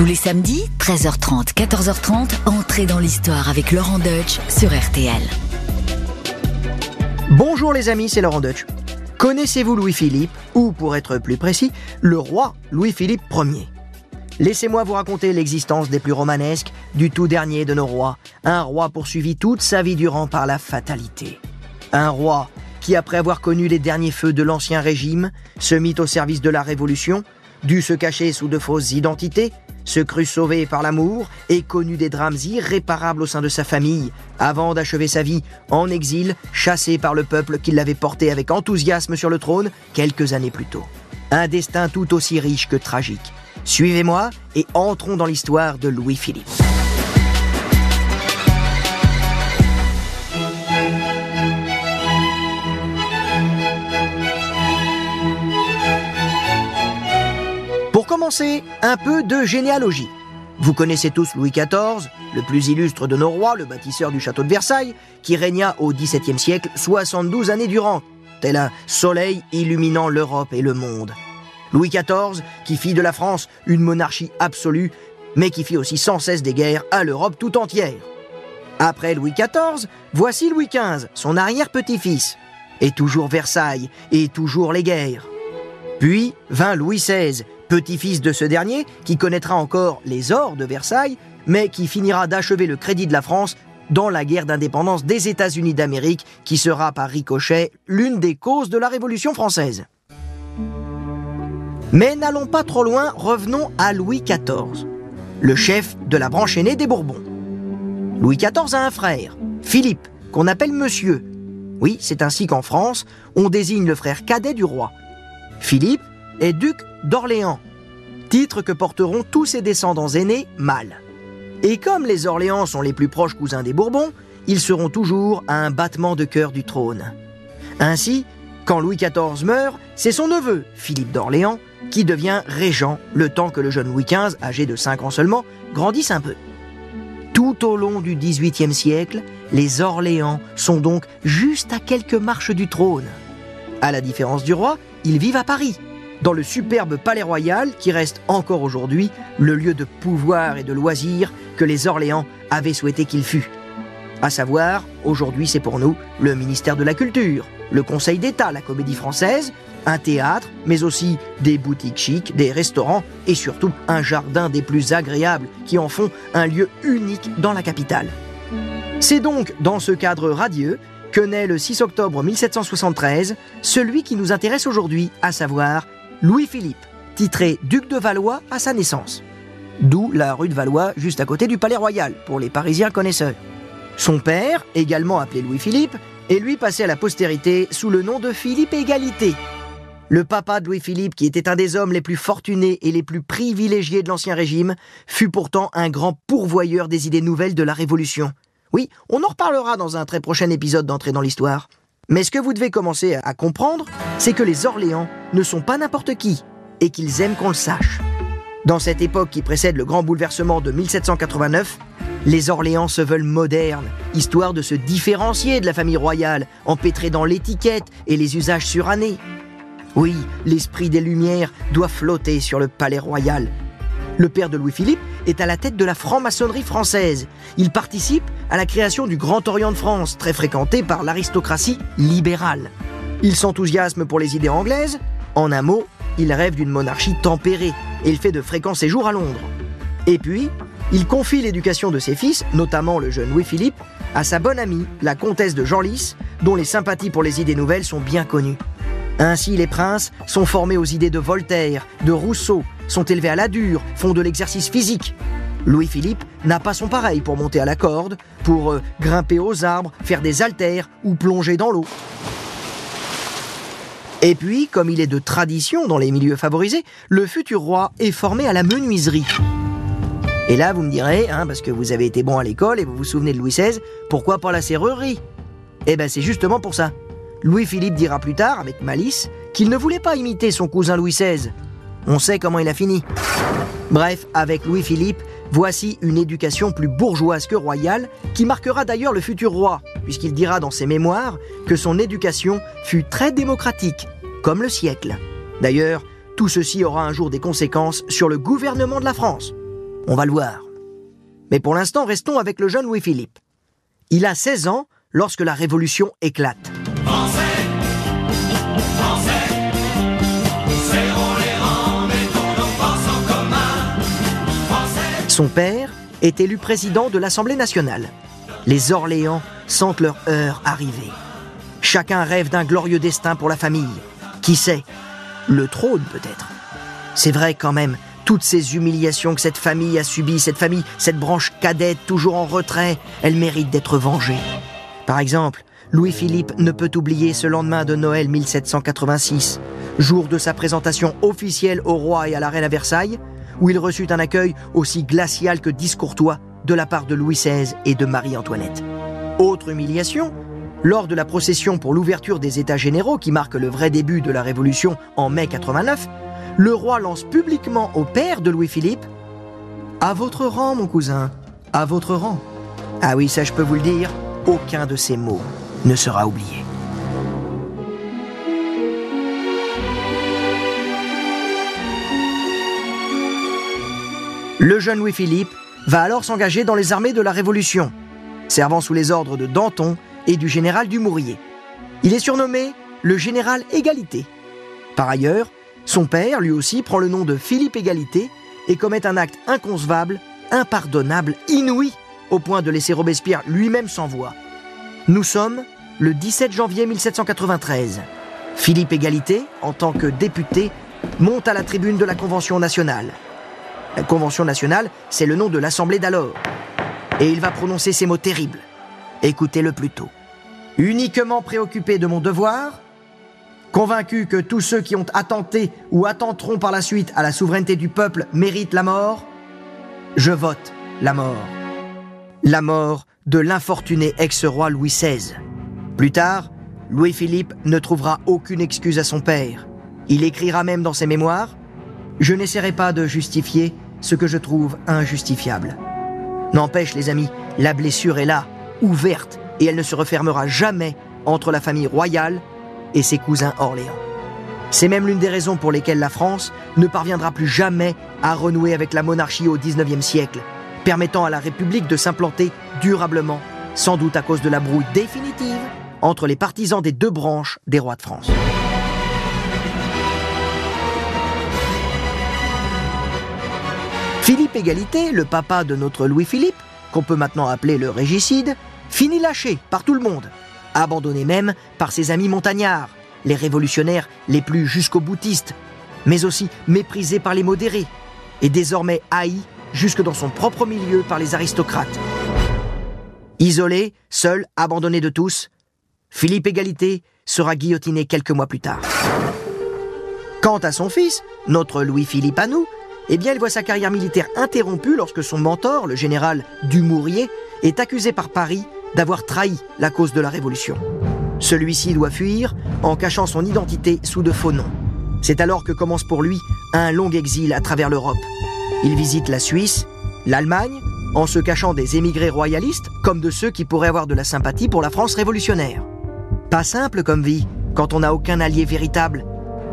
Tous les samedis, 13h30, 14h30, entrez dans l'histoire avec Laurent Deutsch sur RTL. Bonjour les amis, c'est Laurent Deutsch. Connaissez-vous Louis-Philippe, ou pour être plus précis, le roi Louis-Philippe Ier? Laissez-moi vous raconter l'existence des plus romanesques du tout dernier de nos rois, un roi poursuivi toute sa vie durant par la fatalité. Un roi qui, après avoir connu les derniers feux de l'Ancien Régime, se mit au service de la Révolution, dut se cacher sous de fausses identités, se crut sauvé par l'amour et connut des drames irréparables au sein de sa famille, avant d'achever sa vie en exil, chassé par le peuple qui l'avait porté avec enthousiasme sur le trône quelques années plus tôt. Un destin tout aussi riche que tragique. Suivez-moi et entrons dans l'histoire de Louis-Philippe. Commencer, un peu de généalogie. Vous connaissez tous Louis XIV, le plus illustre de nos rois, le bâtisseur du château de Versailles, qui régna au XVIIe siècle 72 années durant, tel un soleil illuminant l'Europe et le monde. Louis XIV, qui fit de la France une monarchie absolue, mais qui fit aussi sans cesse des guerres à l'Europe tout entière. Après Louis XIV, voici Louis XV, son arrière-petit-fils. Et toujours Versailles, et toujours les guerres. Puis vint Louis XVI, petit-fils de ce dernier, qui connaîtra encore les ors de Versailles, mais qui finira d'achever le crédit de la France dans la guerre d'indépendance des États-Unis d'Amérique, qui sera par ricochet l'une des causes de la Révolution française. Mais n'allons pas trop loin, revenons à Louis XIV, le chef de la branche aînée des Bourbons. Louis XIV a un frère, Philippe, qu'on appelle Monsieur. Oui, c'est ainsi qu'en France, on désigne le frère cadet du roi. Philippe est duc d'Orléans, titre que porteront tous ses descendants aînés mâles. Et comme les Orléans sont les plus proches cousins des Bourbons, ils seront toujours à un battement de cœur du trône. Ainsi, quand Louis XIV meurt, c'est son neveu, Philippe d'Orléans, qui devient régent le temps que le jeune Louis XV, âgé de 5 ans seulement, grandisse un peu. Tout au long du XVIIIe siècle, les Orléans sont donc juste à quelques marches du trône. À la différence du roi, ils vivent à Paris, dans le superbe palais royal qui reste encore aujourd'hui le lieu de pouvoir et de loisirs que les Orléans avaient souhaité qu'il fût. À savoir, aujourd'hui c'est pour nous le ministère de la Culture, le Conseil d'État, la Comédie Française, un théâtre, mais aussi des boutiques chics, des restaurants et surtout un jardin des plus agréables qui en font un lieu unique dans la capitale. C'est donc dans ce cadre radieux que naît le 6 octobre 1773 celui qui nous intéresse aujourd'hui, à savoir Louis-Philippe, titré duc de Valois à sa naissance. D'où la rue de Valois juste à côté du Palais Royal pour les Parisiens connaisseurs. Son père, également appelé Louis-Philippe, est lui passé à la postérité sous le nom de Philippe Égalité, le papa de Louis-Philippe, qui était un des hommes les plus fortunés et les plus privilégiés de l'Ancien Régime, fut pourtant un grand pourvoyeur des idées nouvelles de la Révolution. Oui, on en reparlera dans un très prochain épisode d'entrée dans l'histoire. Mais ce que vous devez commencer à comprendre, c'est que les Orléans ne sont pas n'importe qui, et qu'ils aiment qu'on le sache. Dans cette époque qui précède le grand bouleversement de 1789, les Orléans se veulent modernes, histoire de se différencier de la famille royale, empêtrée dans l'étiquette et les usages surannés. Oui, l'esprit des Lumières doit flotter sur le palais royal. Le père de Louis-Philippe est à la tête de la franc-maçonnerie française. Il participe à la création du Grand Orient de France, très fréquenté par l'aristocratie libérale. Il s'enthousiasme pour les idées anglaises. En un mot, il rêve d'une monarchie tempérée et il fait de fréquents séjours à Londres. Et puis, il confie l'éducation de ses fils, notamment le jeune Louis-Philippe, à sa bonne amie, la comtesse de Genlis, dont les sympathies pour les idées nouvelles sont bien connues. Ainsi, les princes sont formés aux idées de Voltaire, de Rousseau, sont élevés à la dure, font de l'exercice physique. Louis-Philippe n'a pas son pareil pour monter à la corde, pour euh, grimper aux arbres, faire des haltères ou plonger dans l'eau. Et puis, comme il est de tradition dans les milieux favorisés, le futur roi est formé à la menuiserie. Et là, vous me direz, hein, parce que vous avez été bon à l'école et vous vous souvenez de Louis XVI, pourquoi pas la serrurerie Eh ben, c'est justement pour ça. Louis-Philippe dira plus tard, avec malice, qu'il ne voulait pas imiter son cousin Louis XVI. On sait comment il a fini. Bref, avec Louis-Philippe, voici une éducation plus bourgeoise que royale, qui marquera d'ailleurs le futur roi, puisqu'il dira dans ses mémoires que son éducation fut très démocratique, comme le siècle. D'ailleurs, tout ceci aura un jour des conséquences sur le gouvernement de la France. On va le voir. Mais pour l'instant, restons avec le jeune Louis-Philippe. Il a 16 ans lorsque la Révolution éclate. Son père est élu président de l'Assemblée nationale. Les Orléans sentent leur heure arriver. Chacun rêve d'un glorieux destin pour la famille. Qui sait? Le trône peut-être. C'est vrai quand même, toutes ces humiliations que cette famille a subies, cette famille, cette branche cadette toujours en retrait, elle mérite d'être vengée. Par exemple, Louis-Philippe ne peut oublier ce lendemain de Noël 1786, jour de sa présentation officielle au roi et à la reine à Versailles, où il reçut un accueil aussi glacial que discourtois de la part de Louis XVI et de Marie-Antoinette. Autre humiliation, lors de la procession pour l'ouverture des États généraux qui marque le vrai début de la Révolution en mai 89, le roi lance publiquement au père de Louis-Philippe À votre rang, mon cousin, à votre rang. Ah oui, ça je peux vous le dire, aucun de ces mots ne sera oublié. Le jeune Louis-Philippe va alors s'engager dans les armées de la Révolution, servant sous les ordres de Danton et du général Dumouriez. Il est surnommé le général Égalité. Par ailleurs, son père, lui aussi, prend le nom de Philippe Égalité et commet un acte inconcevable, impardonnable, inouï, au point de laisser Robespierre lui-même sans voix. Nous sommes le 17 janvier 1793. Philippe Égalité, en tant que député, monte à la tribune de la Convention nationale. La Convention nationale, c'est le nom de l'Assemblée d'alors. Et il va prononcer ces mots terribles. Écoutez-le plutôt. Uniquement préoccupé de mon devoir, convaincu que tous ceux qui ont attenté ou attenteront par la suite à la souveraineté du peuple méritent la mort, je vote la mort. La mort de l'infortuné ex-roi Louis XVI. Plus tard, Louis-Philippe ne trouvera aucune excuse à son père. Il écrira même dans ses mémoires Je n'essaierai pas de justifier ce que je trouve injustifiable. N'empêche, les amis, la blessure est là, ouverte, et elle ne se refermera jamais entre la famille royale et ses cousins Orléans. C'est même l'une des raisons pour lesquelles la France ne parviendra plus jamais à renouer avec la monarchie au XIXe siècle, permettant à la République de s'implanter durablement, sans doute à cause de la brouille définitive entre les partisans des deux branches des rois de France. Philippe Égalité, le papa de notre Louis-Philippe, qu'on peut maintenant appeler le régicide, finit lâché par tout le monde, abandonné même par ses amis montagnards, les révolutionnaires les plus jusqu'au boutistes, mais aussi méprisé par les modérés, et désormais haï jusque dans son propre milieu par les aristocrates. Isolé, seul, abandonné de tous, Philippe Égalité sera guillotiné quelques mois plus tard. Quant à son fils, notre Louis-Philippe à eh bien, il voit sa carrière militaire interrompue lorsque son mentor, le général Dumouriez, est accusé par Paris d'avoir trahi la cause de la Révolution. Celui-ci doit fuir en cachant son identité sous de faux noms. C'est alors que commence pour lui un long exil à travers l'Europe. Il visite la Suisse, l'Allemagne, en se cachant des émigrés royalistes comme de ceux qui pourraient avoir de la sympathie pour la France révolutionnaire. Pas simple comme vie, quand on n'a aucun allié véritable,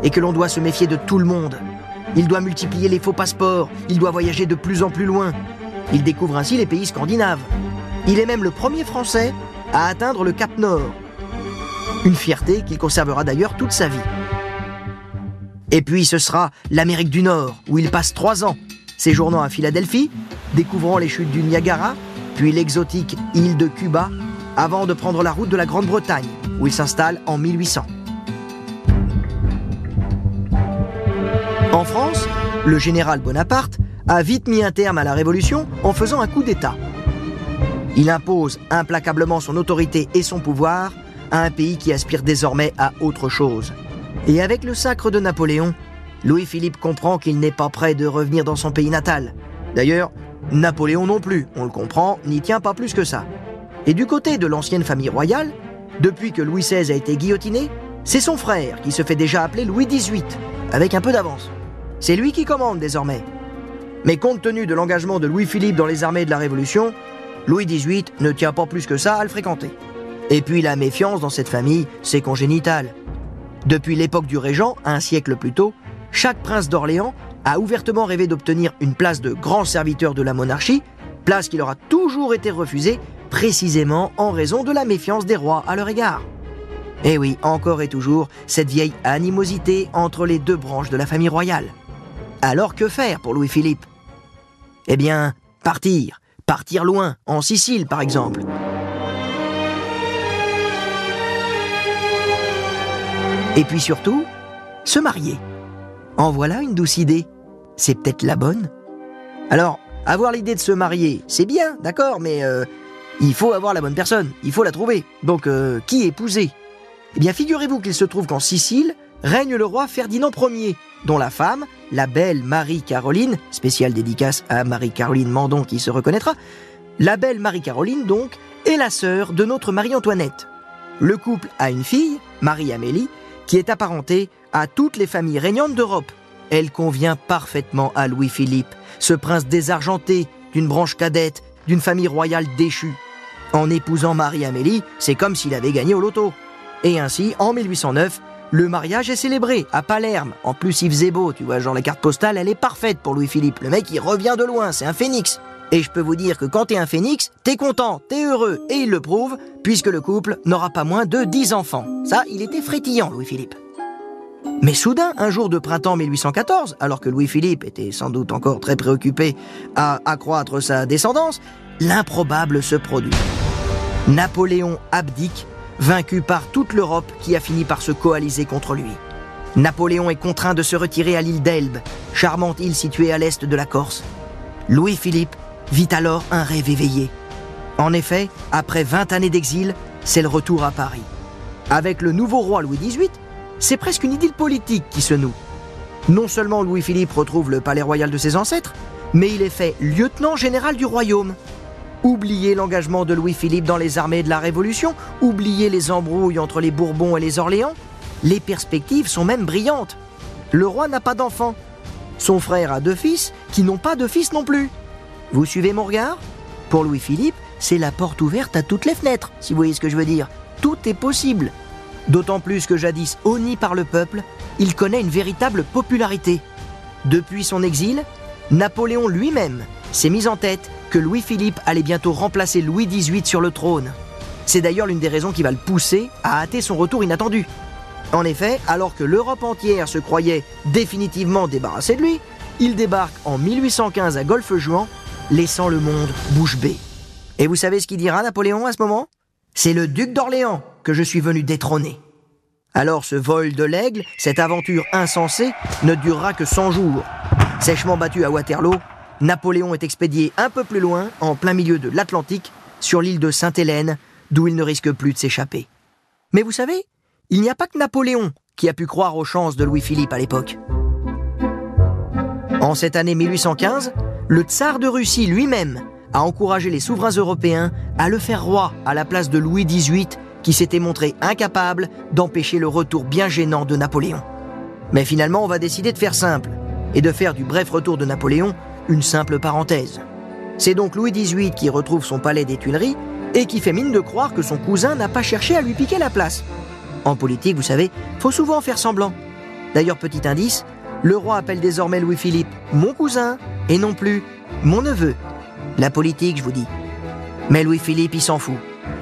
et que l'on doit se méfier de tout le monde. Il doit multiplier les faux passeports, il doit voyager de plus en plus loin. Il découvre ainsi les pays scandinaves. Il est même le premier Français à atteindre le Cap Nord. Une fierté qu'il conservera d'ailleurs toute sa vie. Et puis ce sera l'Amérique du Nord, où il passe trois ans, séjournant à Philadelphie, découvrant les chutes du Niagara, puis l'exotique île de Cuba, avant de prendre la route de la Grande-Bretagne, où il s'installe en 1800. En France, le général Bonaparte a vite mis un terme à la Révolution en faisant un coup d'État. Il impose implacablement son autorité et son pouvoir à un pays qui aspire désormais à autre chose. Et avec le sacre de Napoléon, Louis-Philippe comprend qu'il n'est pas prêt de revenir dans son pays natal. D'ailleurs, Napoléon non plus, on le comprend, n'y tient pas plus que ça. Et du côté de l'ancienne famille royale, depuis que Louis XVI a été guillotiné, c'est son frère qui se fait déjà appeler Louis XVIII, avec un peu d'avance. C'est lui qui commande désormais. Mais compte tenu de l'engagement de Louis-Philippe dans les armées de la Révolution, Louis XVIII ne tient pas plus que ça à le fréquenter. Et puis la méfiance dans cette famille, c'est congénital. Depuis l'époque du Régent, un siècle plus tôt, chaque prince d'Orléans a ouvertement rêvé d'obtenir une place de grand serviteur de la monarchie, place qui leur a toujours été refusée précisément en raison de la méfiance des rois à leur égard. Et eh oui, encore et toujours, cette vieille animosité entre les deux branches de la famille royale. Alors que faire pour Louis-Philippe? Eh bien, partir, partir loin, en Sicile par exemple. Et puis surtout, se marier. En voilà une douce idée. C'est peut-être la bonne. Alors, avoir l'idée de se marier, c'est bien, d'accord, mais euh, il faut avoir la bonne personne, il faut la trouver. Donc, euh, qui épouser Eh bien, figurez-vous qu'il se trouve qu'en Sicile règne le roi Ferdinand Ier, dont la femme, la belle Marie-Caroline, spéciale dédicace à Marie-Caroline Mandon qui se reconnaîtra, la belle Marie-Caroline donc, est la sœur de notre Marie-Antoinette. Le couple a une fille, Marie-Amélie, qui est apparentée à toutes les familles régnantes d'Europe. Elle convient parfaitement à Louis-Philippe, ce prince désargenté, d'une branche cadette, d'une famille royale déchue. En épousant Marie-Amélie, c'est comme s'il avait gagné au loto. Et ainsi, en 1809, le mariage est célébré à Palerme. En plus, il faisait beau, tu vois, genre la carte postale, elle est parfaite pour Louis-Philippe. Le mec, il revient de loin, c'est un phénix. Et je peux vous dire que quand t'es un phénix, t'es content, t'es heureux, et il le prouve, puisque le couple n'aura pas moins de 10 enfants. Ça, il était frétillant, Louis-Philippe. Mais soudain, un jour de printemps 1814, alors que Louis-Philippe était sans doute encore très préoccupé à accroître sa descendance, l'improbable se produit. Napoléon abdique, vaincu par toute l'Europe qui a fini par se coaliser contre lui. Napoléon est contraint de se retirer à l'île d'Elbe, charmante île située à l'est de la Corse. Louis-Philippe vit alors un rêve éveillé. En effet, après 20 années d'exil, c'est le retour à Paris. Avec le nouveau roi Louis XVIII, c'est presque une idylle politique qui se noue. Non seulement Louis-Philippe retrouve le palais royal de ses ancêtres, mais il est fait lieutenant général du royaume. Oubliez l'engagement de Louis-Philippe dans les armées de la Révolution, oubliez les embrouilles entre les Bourbons et les Orléans. Les perspectives sont même brillantes. Le roi n'a pas d'enfant. Son frère a deux fils qui n'ont pas de fils non plus. Vous suivez mon regard? Pour Louis-Philippe, c'est la porte ouverte à toutes les fenêtres, si vous voyez ce que je veux dire. Tout est possible. D'autant plus que jadis honni par le peuple, il connaît une véritable popularité. Depuis son exil, Napoléon lui-même s'est mis en tête que Louis-Philippe allait bientôt remplacer Louis XVIII sur le trône. C'est d'ailleurs l'une des raisons qui va le pousser à hâter son retour inattendu. En effet, alors que l'Europe entière se croyait définitivement débarrassée de lui, il débarque en 1815 à Golfe-Juan, laissant le monde bouche bée. Et vous savez ce qu'il dira Napoléon à ce moment? C'est le duc d'Orléans que je suis venu détrôner. Alors ce vol de l'aigle, cette aventure insensée, ne durera que 100 jours. Sèchement battu à Waterloo, Napoléon est expédié un peu plus loin, en plein milieu de l'Atlantique, sur l'île de Sainte-Hélène, d'où il ne risque plus de s'échapper. Mais vous savez, il n'y a pas que Napoléon qui a pu croire aux chances de Louis-Philippe à l'époque. En cette année 1815, le tsar de Russie lui-même a encouragé les souverains européens à le faire roi à la place de Louis XVIII, qui s'était montré incapable d'empêcher le retour bien gênant de Napoléon. Mais finalement, on va décider de faire simple et de faire du bref retour de Napoléon une simple parenthèse. C'est donc Louis XVIII qui retrouve son palais des Tuileries et qui fait mine de croire que son cousin n'a pas cherché à lui piquer la place. En politique, vous savez, faut souvent faire semblant. D'ailleurs, petit indice, le roi appelle désormais Louis-Philippe mon cousin et non plus mon neveu. La politique, je vous dis. Mais Louis-Philippe, il s'en fout.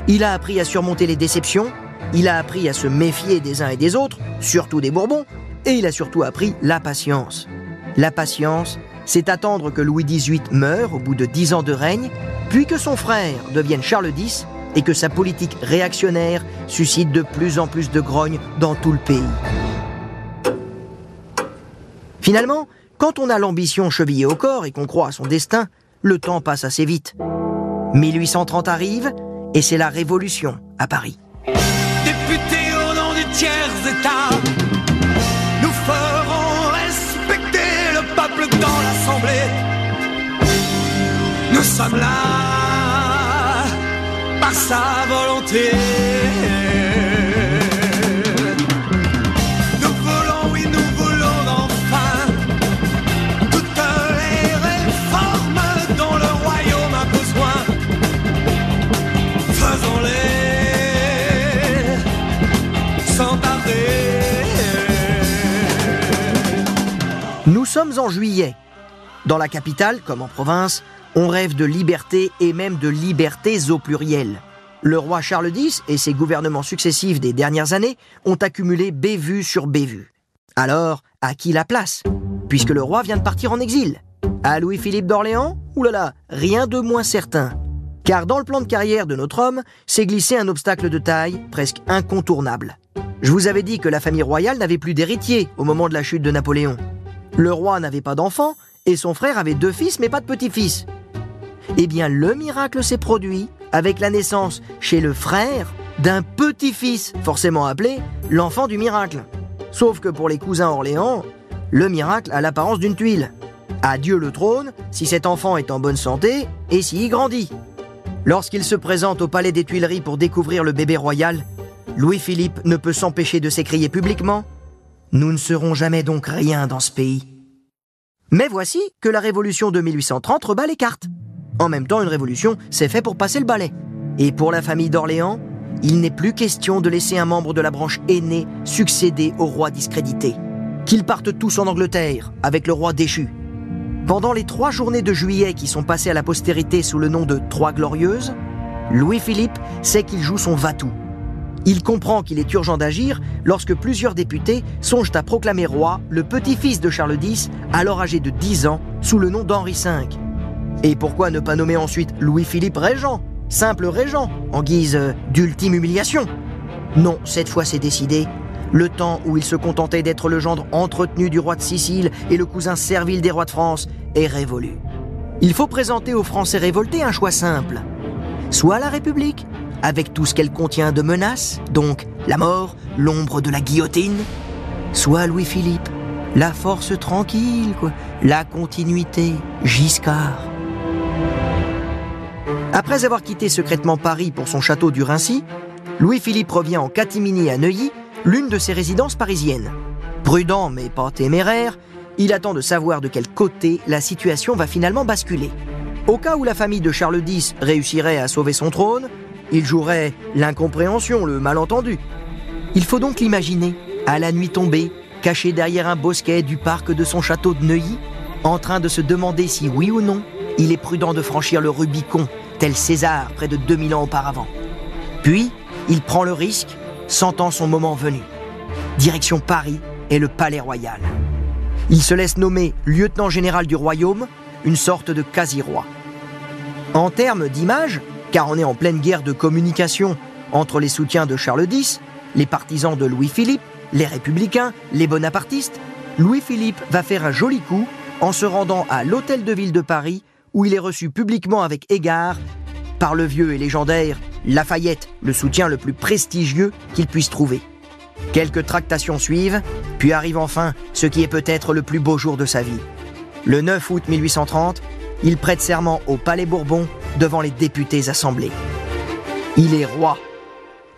Il a appris à surmonter les déceptions, il a appris à se méfier des uns et des autres, surtout des Bourbons, et il a surtout appris la patience. La patience, c'est attendre que Louis XVIII meure au bout de dix ans de règne, puis que son frère devienne Charles X et que sa politique réactionnaire suscite de plus en plus de grogne dans tout le pays. Finalement, quand on a l'ambition chevillée au corps et qu'on croit à son destin, le temps passe assez vite. 1830 arrive et c'est la révolution à Paris. Député au nom des tiers États, Nous sommes là par sa volonté. Nous voulons, oui, nous voulons enfin toutes les réformes dont le royaume a besoin. Faisons-les sans tarder. Nous sommes en juillet. Dans la capitale, comme en province, on rêve de liberté et même de libertés au pluriel. Le roi Charles X et ses gouvernements successifs des dernières années ont accumulé bévues sur bévues. Alors, à qui la place? Puisque le roi vient de partir en exil. À Louis-Philippe d'Orléans? Oulala, rien de moins certain. Car dans le plan de carrière de notre homme, s'est glissé un obstacle de taille presque incontournable. Je vous avais dit que la famille royale n'avait plus d'héritier au moment de la chute de Napoléon. Le roi n'avait pas d'enfant et son frère avait deux fils mais pas de petits-fils. Eh bien, le miracle s'est produit avec la naissance chez le frère d'un petit-fils, forcément appelé l'enfant du miracle. Sauf que pour les cousins Orléans, le miracle a l'apparence d'une tuile. Adieu le trône si cet enfant est en bonne santé et s'il grandit. Lorsqu'il se présente au palais des Tuileries pour découvrir le bébé royal, Louis-Philippe ne peut s'empêcher de s'écrier publiquement ⁇ Nous ne serons jamais donc rien dans ce pays ⁇ Mais voici que la révolution de 1830 rebat les cartes. En même temps, une révolution, c'est fait pour passer le balai. Et pour la famille d'Orléans, il n'est plus question de laisser un membre de la branche aînée succéder au roi discrédité. Qu'ils partent tous en Angleterre, avec le roi déchu. Pendant les trois journées de juillet qui sont passées à la postérité sous le nom de Trois Glorieuses, Louis-Philippe sait qu'il joue son va-tout. Il comprend qu'il est urgent d'agir lorsque plusieurs députés songent à proclamer roi le petit-fils de Charles X, alors âgé de 10 ans, sous le nom d'Henri V. Et pourquoi ne pas nommer ensuite Louis-Philippe régent, simple régent, en guise d'ultime humiliation? Non, cette fois c'est décidé. Le temps où il se contentait d'être le gendre entretenu du roi de Sicile et le cousin servile des rois de France est révolu. Il faut présenter aux Français révoltés un choix simple. Soit la République, avec tout ce qu'elle contient de menaces, donc la mort, l'ombre de la guillotine, soit Louis-Philippe, la force tranquille, la continuité, Giscard. Après avoir quitté secrètement Paris pour son château du Rincy, Louis-Philippe revient en catimini à Neuilly, l'une de ses résidences parisiennes. Prudent mais pas téméraire, il attend de savoir de quel côté la situation va finalement basculer. Au cas où la famille de Charles X réussirait à sauver son trône, il jouerait l'incompréhension, le malentendu. Il faut donc l'imaginer, à la nuit tombée, caché derrière un bosquet du parc de son château de Neuilly, en train de se demander si oui ou non il est prudent de franchir le Rubicon, tel César près de 2000 ans auparavant. Puis, il prend le risque, sentant son moment venu. Direction Paris et le Palais Royal. Il se laisse nommer lieutenant général du royaume, une sorte de quasi-roi. En termes d'image, car on est en pleine guerre de communication entre les soutiens de Charles X, les partisans de Louis-Philippe, les républicains, les bonapartistes, Louis-Philippe va faire un joli coup en se rendant à l'Hôtel de Ville de Paris où il est reçu publiquement avec égard par le vieux et légendaire Lafayette, le soutien le plus prestigieux qu'il puisse trouver. Quelques tractations suivent, puis arrive enfin ce qui est peut-être le plus beau jour de sa vie. Le 9 août 1830, il prête serment au Palais Bourbon devant les députés assemblés. Il est roi,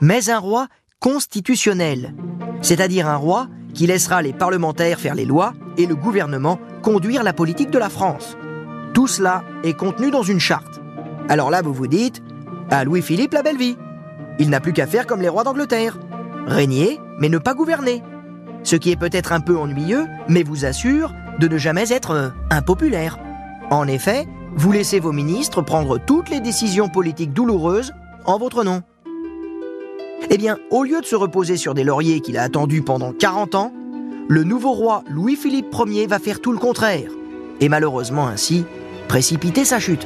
mais un roi constitutionnel, c'est-à-dire un roi qui laissera les parlementaires faire les lois et le gouvernement conduire la politique de la France. Tout cela est contenu dans une charte. Alors là, vous vous dites, à Louis-Philippe la belle vie. Il n'a plus qu'à faire comme les rois d'Angleterre. Régner, mais ne pas gouverner. Ce qui est peut-être un peu ennuyeux, mais vous assure de ne jamais être euh, impopulaire. En effet, vous laissez vos ministres prendre toutes les décisions politiques douloureuses en votre nom. Eh bien, au lieu de se reposer sur des lauriers qu'il a attendus pendant 40 ans, le nouveau roi Louis-Philippe Ier va faire tout le contraire. Et malheureusement ainsi, précipiter sa chute.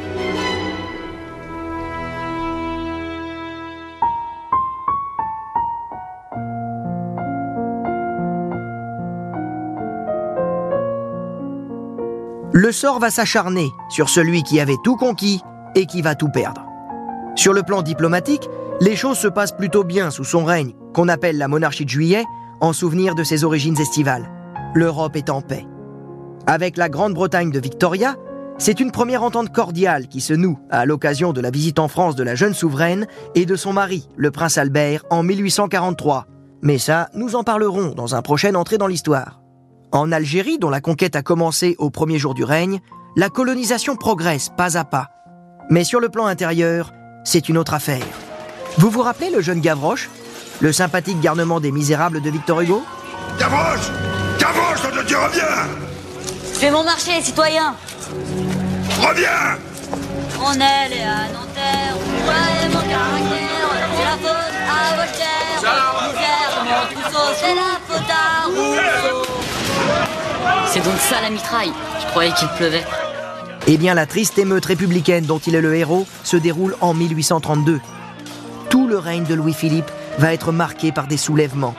Le sort va s'acharner sur celui qui avait tout conquis et qui va tout perdre. Sur le plan diplomatique, les choses se passent plutôt bien sous son règne, qu'on appelle la monarchie de juillet, en souvenir de ses origines estivales. L'Europe est en paix. Avec la Grande-Bretagne de Victoria, c'est une première entente cordiale qui se noue à l'occasion de la visite en France de la jeune souveraine et de son mari, le prince Albert, en 1843. Mais ça, nous en parlerons dans un prochain entrée dans l'histoire. En Algérie, dont la conquête a commencé au premier jour du règne, la colonisation progresse pas à pas. Mais sur le plan intérieur, c'est une autre affaire. Vous vous rappelez le jeune Gavroche Le sympathique garnement des misérables de Victor Hugo? Gavroche! Gavroche, on te dit reviens! Fais mon marché, citoyen! Reviens! On est les à Nanterre, ouais, mon caractère, c'est la faute à Voltaire, Misère, mon trousseau, c'est la faute à Rousseau. C'est donc ça la mitraille, je croyais qu'il pleuvait. Eh bien, la triste émeute républicaine dont il est le héros se déroule en 1832. Tout le règne de Louis-Philippe va être marqué par des soulèvements.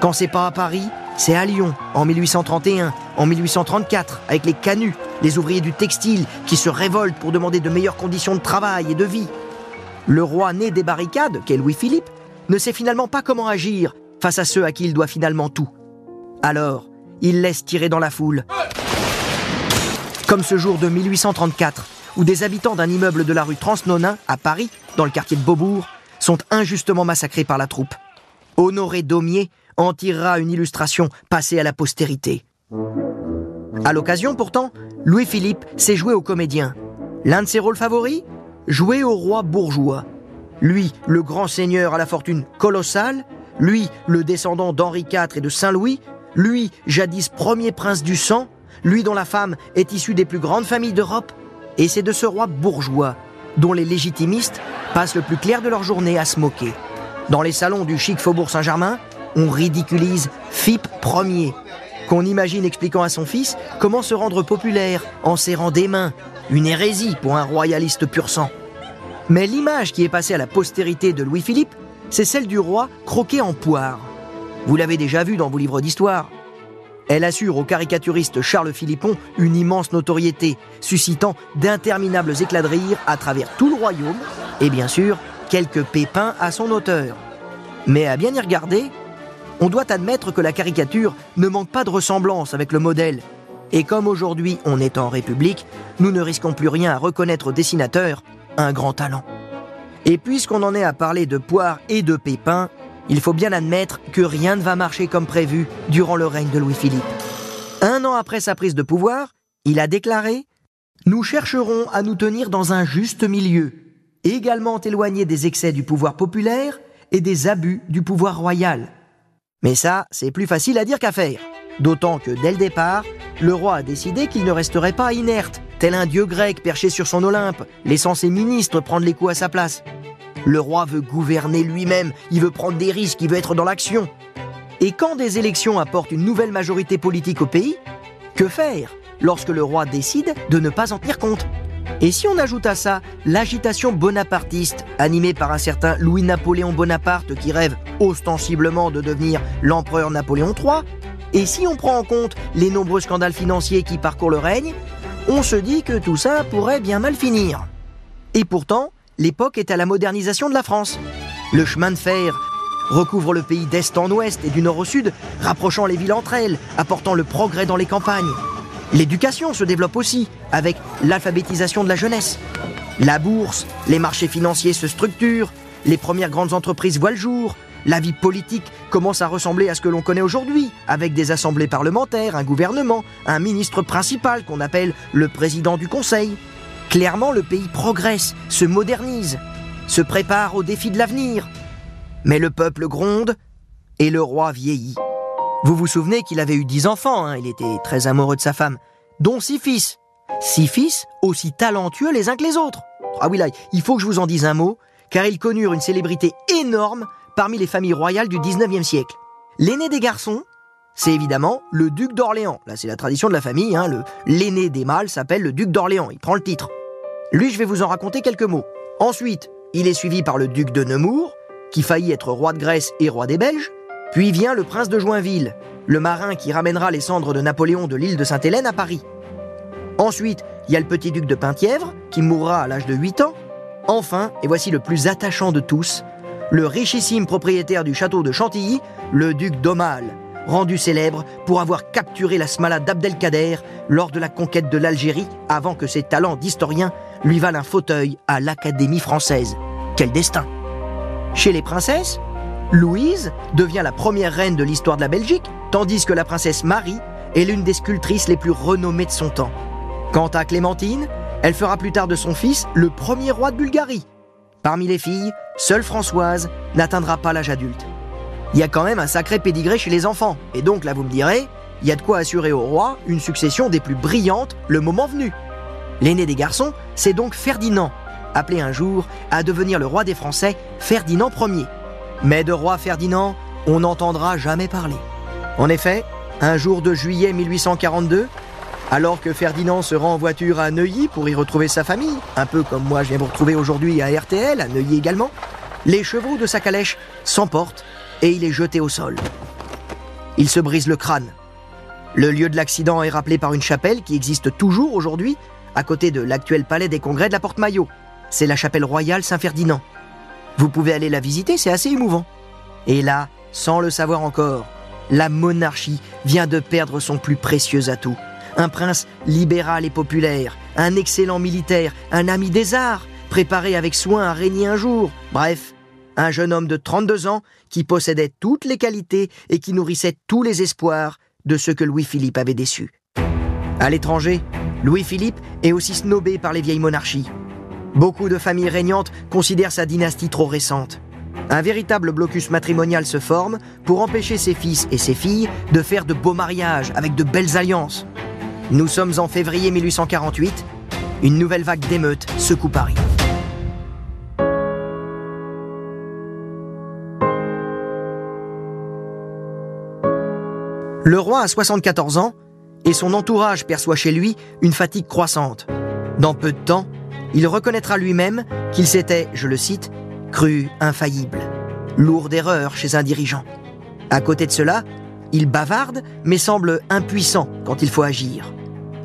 Quand c'est pas à Paris, c'est à Lyon, en 1831, en 1834, avec les canuts, les ouvriers du textile qui se révoltent pour demander de meilleures conditions de travail et de vie. Le roi né des barricades, qu'est Louis-Philippe, ne sait finalement pas comment agir face à ceux à qui il doit finalement tout. Alors, il laisse tirer dans la foule. Comme ce jour de 1834, où des habitants d'un immeuble de la rue Transnonain, à Paris, dans le quartier de Beaubourg, sont injustement massacrés par la troupe. Honoré Daumier en tirera une illustration passée à la postérité. À l'occasion, pourtant, Louis-Philippe s'est joué au comédien. L'un de ses rôles favoris Jouer au roi bourgeois. Lui, le grand seigneur à la fortune colossale, lui, le descendant d'Henri IV et de Saint-Louis, lui, jadis premier prince du sang, lui dont la femme est issue des plus grandes familles d'Europe, et c'est de ce roi bourgeois dont les légitimistes passent le plus clair de leur journée à se moquer. Dans les salons du chic faubourg Saint-Germain, on ridiculise Philippe Ier, qu'on imagine expliquant à son fils comment se rendre populaire en serrant des mains, une hérésie pour un royaliste pur sang. Mais l'image qui est passée à la postérité de Louis-Philippe, c'est celle du roi croqué en poire. Vous l'avez déjà vu dans vos livres d'histoire. Elle assure au caricaturiste Charles Philippon une immense notoriété, suscitant d'interminables éclats de rire à travers tout le royaume, et bien sûr, quelques pépins à son auteur. Mais à bien y regarder, on doit admettre que la caricature ne manque pas de ressemblance avec le modèle. Et comme aujourd'hui on est en République, nous ne risquons plus rien à reconnaître au dessinateur un grand talent. Et puisqu'on en est à parler de poire et de pépins, il faut bien admettre que rien ne va marcher comme prévu durant le règne de Louis-Philippe. Un an après sa prise de pouvoir, il a déclaré ⁇ Nous chercherons à nous tenir dans un juste milieu, également éloigné des excès du pouvoir populaire et des abus du pouvoir royal. Mais ça, c'est plus facile à dire qu'à faire. D'autant que dès le départ, le roi a décidé qu'il ne resterait pas inerte, tel un dieu grec perché sur son Olympe, laissant ses ministres prendre les coups à sa place. Le roi veut gouverner lui-même, il veut prendre des risques, il veut être dans l'action. Et quand des élections apportent une nouvelle majorité politique au pays, que faire lorsque le roi décide de ne pas en tenir compte? Et si on ajoute à ça l'agitation bonapartiste, animée par un certain Louis-Napoléon Bonaparte qui rêve ostensiblement de devenir l'empereur Napoléon III, et si on prend en compte les nombreux scandales financiers qui parcourent le règne, on se dit que tout ça pourrait bien mal finir. Et pourtant, l'époque est à la modernisation de la France. Le chemin de fer recouvre le pays d'est en ouest et du nord au sud, rapprochant les villes entre elles, apportant le progrès dans les campagnes. L'éducation se développe aussi avec l'alphabétisation de la jeunesse. La bourse, les marchés financiers se structurent, les premières grandes entreprises voient le jour, la vie politique commence à ressembler à ce que l'on connaît aujourd'hui, avec des assemblées parlementaires, un gouvernement, un ministre principal qu'on appelle le président du Conseil. Clairement, le pays progresse, se modernise, se prépare aux défis de l'avenir. Mais le peuple gronde et le roi vieillit. Vous vous souvenez qu'il avait eu dix enfants, hein, il était très amoureux de sa femme, dont six fils. Six fils aussi talentueux les uns que les autres. Ah oui là, il faut que je vous en dise un mot, car ils connurent une célébrité énorme parmi les familles royales du 19e siècle. L'aîné des garçons, c'est évidemment le duc d'Orléans. Là, c'est la tradition de la famille, hein, l'aîné des mâles s'appelle le duc d'Orléans, il prend le titre. Lui, je vais vous en raconter quelques mots. Ensuite, il est suivi par le duc de Nemours, qui faillit être roi de Grèce et roi des Belges. Puis vient le prince de Joinville, le marin qui ramènera les cendres de Napoléon de l'île de Sainte-Hélène à Paris. Ensuite, il y a le petit duc de Penthièvre, qui mourra à l'âge de 8 ans. Enfin, et voici le plus attachant de tous, le richissime propriétaire du château de Chantilly, le duc d'Aumale, rendu célèbre pour avoir capturé la Smala d'Abdelkader lors de la conquête de l'Algérie avant que ses talents d'historien lui valent un fauteuil à l'Académie française. Quel destin Chez les princesses, Louise devient la première reine de l'histoire de la Belgique, tandis que la princesse Marie est l'une des sculptrices les plus renommées de son temps. Quant à Clémentine, elle fera plus tard de son fils le premier roi de Bulgarie. Parmi les filles, seule Françoise n'atteindra pas l'âge adulte. Il y a quand même un sacré pédigré chez les enfants, et donc là vous me direz, il y a de quoi assurer au roi une succession des plus brillantes le moment venu. L'aîné des garçons, c'est donc Ferdinand, appelé un jour à devenir le roi des Français, Ferdinand Ier. Mais de roi Ferdinand, on n'entendra jamais parler. En effet, un jour de juillet 1842, alors que Ferdinand se rend en voiture à Neuilly pour y retrouver sa famille, un peu comme moi je viens vous retrouver aujourd'hui à RTL, à Neuilly également, les chevaux de sa calèche s'emportent et il est jeté au sol. Il se brise le crâne. Le lieu de l'accident est rappelé par une chapelle qui existe toujours aujourd'hui, à côté de l'actuel palais des congrès de la Porte-Maillot. C'est la chapelle royale Saint-Ferdinand. Vous pouvez aller la visiter, c'est assez émouvant. Et là, sans le savoir encore, la monarchie vient de perdre son plus précieux atout. Un prince libéral et populaire, un excellent militaire, un ami des arts, préparé avec soin à régner un jour. Bref, un jeune homme de 32 ans qui possédait toutes les qualités et qui nourrissait tous les espoirs de ce que Louis-Philippe avait déçu. À l'étranger, Louis-Philippe est aussi snobé par les vieilles monarchies. Beaucoup de familles régnantes considèrent sa dynastie trop récente. Un véritable blocus matrimonial se forme pour empêcher ses fils et ses filles de faire de beaux mariages avec de belles alliances. Nous sommes en février 1848. Une nouvelle vague d'émeutes secoue Paris. Le roi a 74 ans et son entourage perçoit chez lui une fatigue croissante. Dans peu de temps, il reconnaîtra lui-même qu'il s'était, je le cite, cru infaillible. Lourde erreur chez un dirigeant. À côté de cela, il bavarde mais semble impuissant quand il faut agir.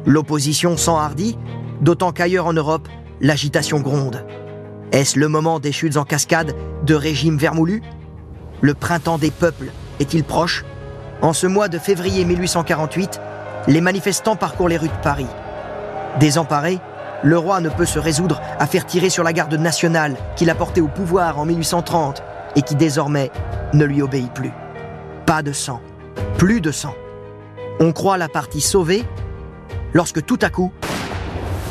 L'opposition s'enhardit, d'autant qu'ailleurs en Europe, l'agitation gronde. Est-ce le moment des chutes en cascade de régimes vermoulus? Le printemps des peuples est-il proche? En ce mois de février 1848, les manifestants parcourent les rues de Paris. Désemparés, le roi ne peut se résoudre à faire tirer sur la garde nationale qu'il a portée au pouvoir en 1830 et qui désormais ne lui obéit plus. Pas de sang, plus de sang. On croit la partie sauvée lorsque tout à coup,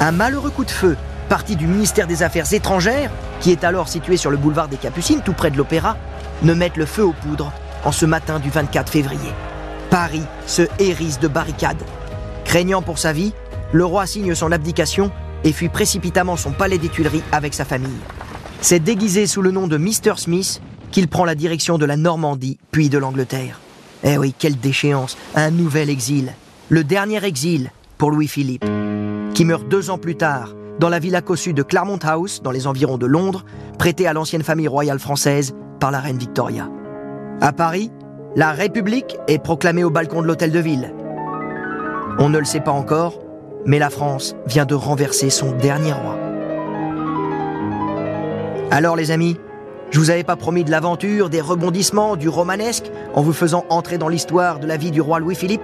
un malheureux coup de feu parti du ministère des Affaires étrangères, qui est alors situé sur le boulevard des Capucines, tout près de l'Opéra, ne mette le feu aux poudres en ce matin du 24 février. Paris se hérisse de barricades. Craignant pour sa vie, le roi signe son abdication et fuit précipitamment son palais des Tuileries avec sa famille. C'est déguisé sous le nom de Mr. Smith qu'il prend la direction de la Normandie puis de l'Angleterre. Eh oui, quelle déchéance, un nouvel exil, le dernier exil pour Louis-Philippe, qui meurt deux ans plus tard dans la villa cossue de Claremont House, dans les environs de Londres, prêtée à l'ancienne famille royale française par la reine Victoria. À Paris, la République est proclamée au balcon de l'hôtel de ville. On ne le sait pas encore, mais la France vient de renverser son dernier roi. Alors les amis, je vous avais pas promis de l'aventure, des rebondissements, du romanesque, en vous faisant entrer dans l'histoire de la vie du roi Louis-Philippe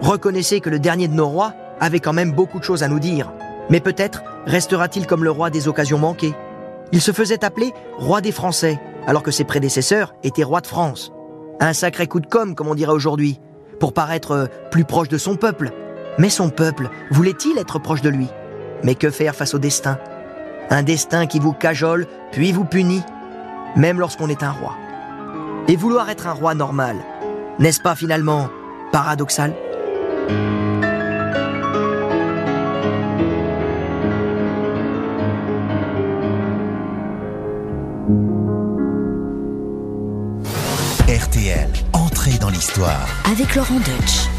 Reconnaissez que le dernier de nos rois avait quand même beaucoup de choses à nous dire. Mais peut-être restera-t-il comme le roi des occasions manquées. Il se faisait appeler roi des Français, alors que ses prédécesseurs étaient rois de France. Un sacré coup de com', comme on dirait aujourd'hui, pour paraître euh, plus proche de son peuple. Mais son peuple voulait-il être proche de lui? Mais que faire face au destin? Un destin qui vous cajole, puis vous punit, même lorsqu'on est un roi. Et vouloir être un roi normal, n'est-ce pas finalement paradoxal? Avec Laurent Deutsch.